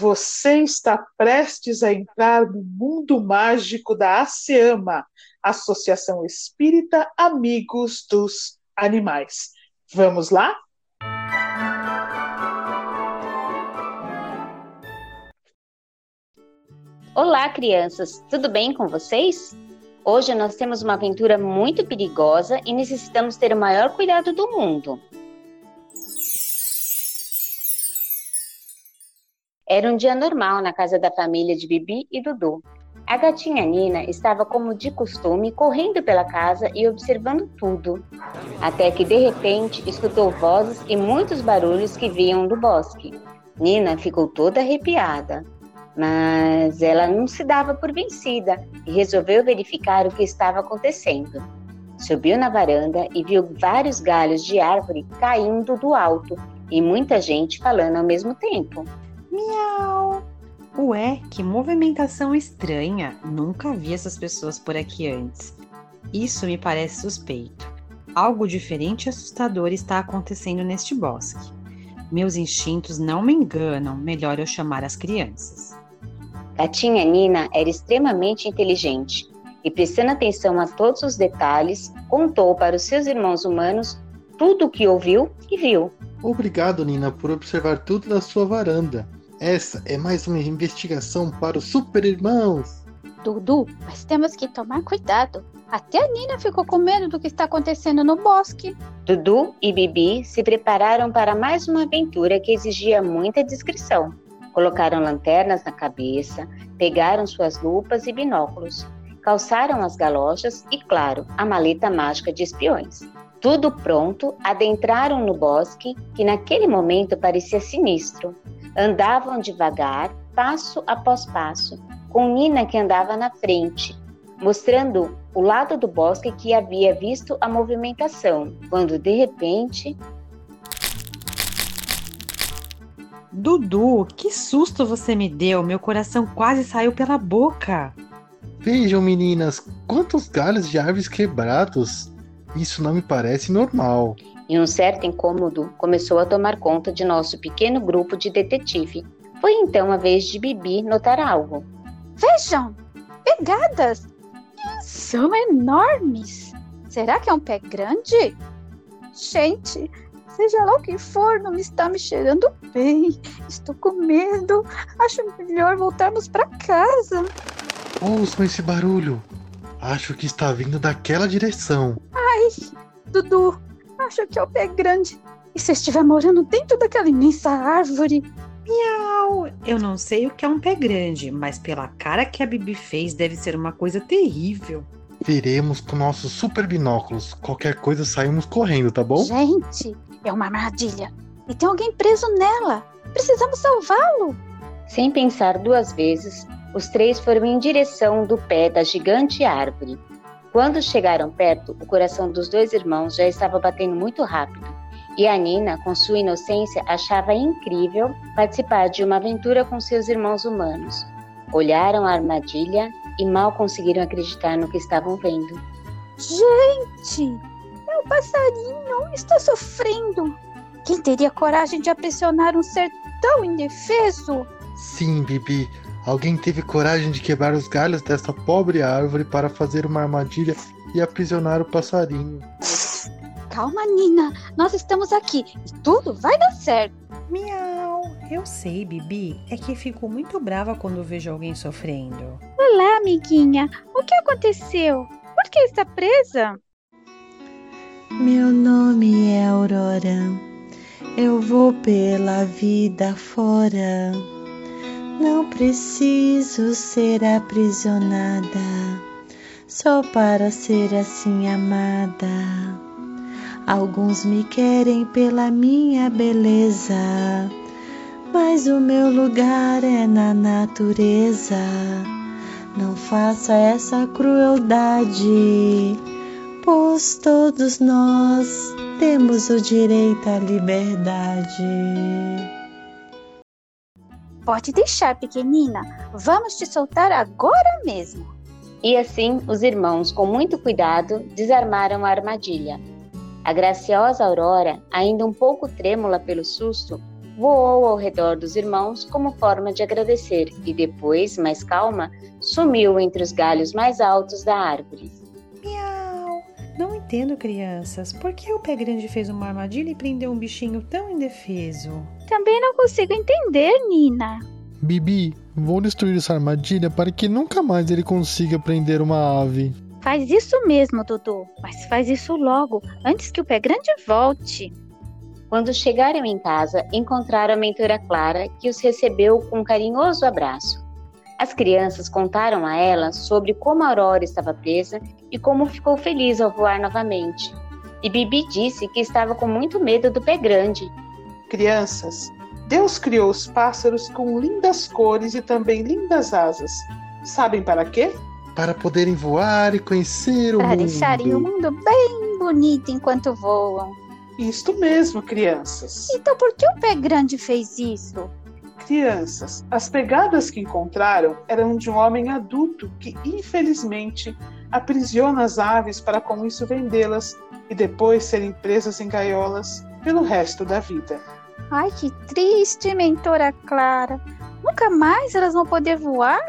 Você está prestes a entrar no mundo mágico da ASEAMA, Associação Espírita Amigos dos Animais. Vamos lá? Olá, crianças, tudo bem com vocês? Hoje nós temos uma aventura muito perigosa e necessitamos ter o maior cuidado do mundo. Era um dia normal na casa da família de Bibi e Dudu. A gatinha Nina estava, como de costume, correndo pela casa e observando tudo, até que de repente escutou vozes e muitos barulhos que vinham do bosque. Nina ficou toda arrepiada, mas ela não se dava por vencida e resolveu verificar o que estava acontecendo. Subiu na varanda e viu vários galhos de árvore caindo do alto e muita gente falando ao mesmo tempo. Miau! Ué, que movimentação estranha! Nunca vi essas pessoas por aqui antes. Isso me parece suspeito. Algo diferente e assustador está acontecendo neste bosque. Meus instintos não me enganam, melhor eu chamar as crianças. Gatinha Nina era extremamente inteligente e, prestando atenção a todos os detalhes, contou para os seus irmãos humanos tudo o que ouviu e viu. Obrigado, Nina, por observar tudo da sua varanda. Essa é mais uma investigação para os super irmãos. Dudu, mas temos que tomar cuidado. Até a Nina ficou com medo do que está acontecendo no bosque. Dudu e Bibi se prepararam para mais uma aventura que exigia muita discrição. Colocaram lanternas na cabeça, pegaram suas lupas e binóculos, calçaram as galochas e, claro, a maleta mágica de espiões. Tudo pronto, adentraram no bosque, que naquele momento parecia sinistro. Andavam devagar, passo após passo, com Nina que andava na frente, mostrando o lado do bosque que havia visto a movimentação, quando de repente. Dudu, que susto você me deu! Meu coração quase saiu pela boca. Vejam, meninas, quantos galhos de árvores quebrados! Isso não me parece normal e um certo incômodo começou a tomar conta de nosso pequeno grupo de detetive. Foi então a vez de Bibi notar algo. Vejam! Pegadas! São enormes! Será que é um pé grande? Gente, seja lá o que for, não me está me cheirando bem. Estou com medo. Acho melhor voltarmos para casa. Ouçam esse barulho. Acho que está vindo daquela direção. Ai, Dudu, Acho que é o pé grande. E se estiver morando dentro daquela imensa árvore? Miau! Eu não sei o que é um pé grande, mas pela cara que a Bibi fez, deve ser uma coisa terrível. Veremos com nossos super binóculos. Qualquer coisa saímos correndo, tá bom? Gente, é uma armadilha. E tem alguém preso nela. Precisamos salvá-lo. Sem pensar duas vezes, os três foram em direção do pé da gigante árvore. Quando chegaram perto, o coração dos dois irmãos já estava batendo muito rápido. E a Nina, com sua inocência, achava incrível participar de uma aventura com seus irmãos humanos. Olharam a armadilha e mal conseguiram acreditar no que estavam vendo. Gente, meu passarinho está sofrendo. Quem teria coragem de aprisionar um ser tão indefeso? Sim, Bibi. Alguém teve coragem de quebrar os galhos dessa pobre árvore para fazer uma armadilha e aprisionar o passarinho. Calma, Nina. Nós estamos aqui e tudo vai dar certo. Miau. Eu sei, Bibi. É que fico muito brava quando vejo alguém sofrendo. Olá, amiguinha. O que aconteceu? Por que está presa? Meu nome é Aurora. Eu vou pela vida fora não preciso ser aprisionada só para ser assim amada. Alguns me querem pela minha beleza, mas o meu lugar é na natureza. Não faça essa crueldade, pois todos nós temos o direito à liberdade. Pode deixar, pequenina. Vamos te soltar agora mesmo. E assim, os irmãos, com muito cuidado, desarmaram a armadilha. A graciosa Aurora, ainda um pouco trêmula pelo susto, voou ao redor dos irmãos como forma de agradecer e depois, mais calma, sumiu entre os galhos mais altos da árvore. Entendo, crianças. Por que o pé grande fez uma armadilha e prendeu um bichinho tão indefeso? Também não consigo entender, Nina. Bibi, vou destruir essa armadilha para que nunca mais ele consiga prender uma ave. Faz isso mesmo, Dudu. Mas faz isso logo, antes que o pé grande volte. Quando chegaram em casa, encontraram a mentora Clara, que os recebeu com um carinhoso abraço. As crianças contaram a ela sobre como a Aurora estava presa e como ficou feliz ao voar novamente. E Bibi disse que estava com muito medo do pé grande. Crianças, Deus criou os pássaros com lindas cores e também lindas asas. Sabem para quê? Para poderem voar e conhecer o Para mundo. deixarem o mundo bem bonito enquanto voam. Isto mesmo, crianças. Então por que o pé grande fez isso? Crianças, as pegadas que encontraram eram de um homem adulto que, infelizmente, aprisiona as aves para com isso vendê-las e depois serem presas em gaiolas pelo resto da vida. Ai, que triste, mentora Clara. Nunca mais elas vão poder voar?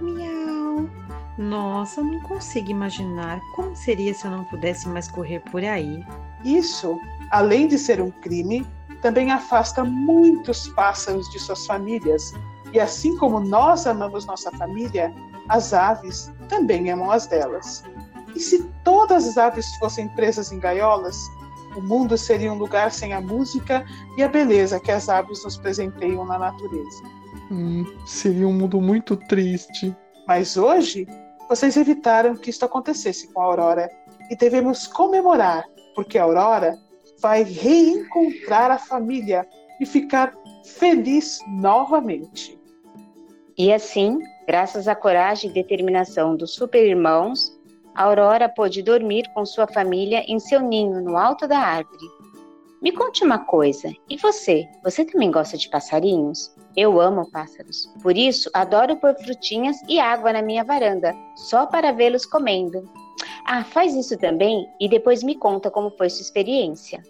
Miau! Nossa, não consigo imaginar como seria se eu não pudesse mais correr por aí. Isso, além de ser um crime, também afasta muitos pássaros de suas famílias. E assim como nós amamos nossa família, as aves também amam as delas. E se todas as aves fossem presas em gaiolas, o mundo seria um lugar sem a música e a beleza que as aves nos presenteiam na natureza. Hum, seria um mundo muito triste. Mas hoje, vocês evitaram que isto acontecesse com a Aurora e devemos comemorar, porque a Aurora vai reencontrar a família e ficar feliz novamente. E assim, graças à coragem e determinação dos super-irmãos, Aurora pôde dormir com sua família em seu ninho no alto da árvore. Me conte uma coisa, e você? Você também gosta de passarinhos? Eu amo pássaros, por isso adoro pôr frutinhas e água na minha varanda, só para vê-los comendo. Ah, faz isso também e depois me conta como foi sua experiência.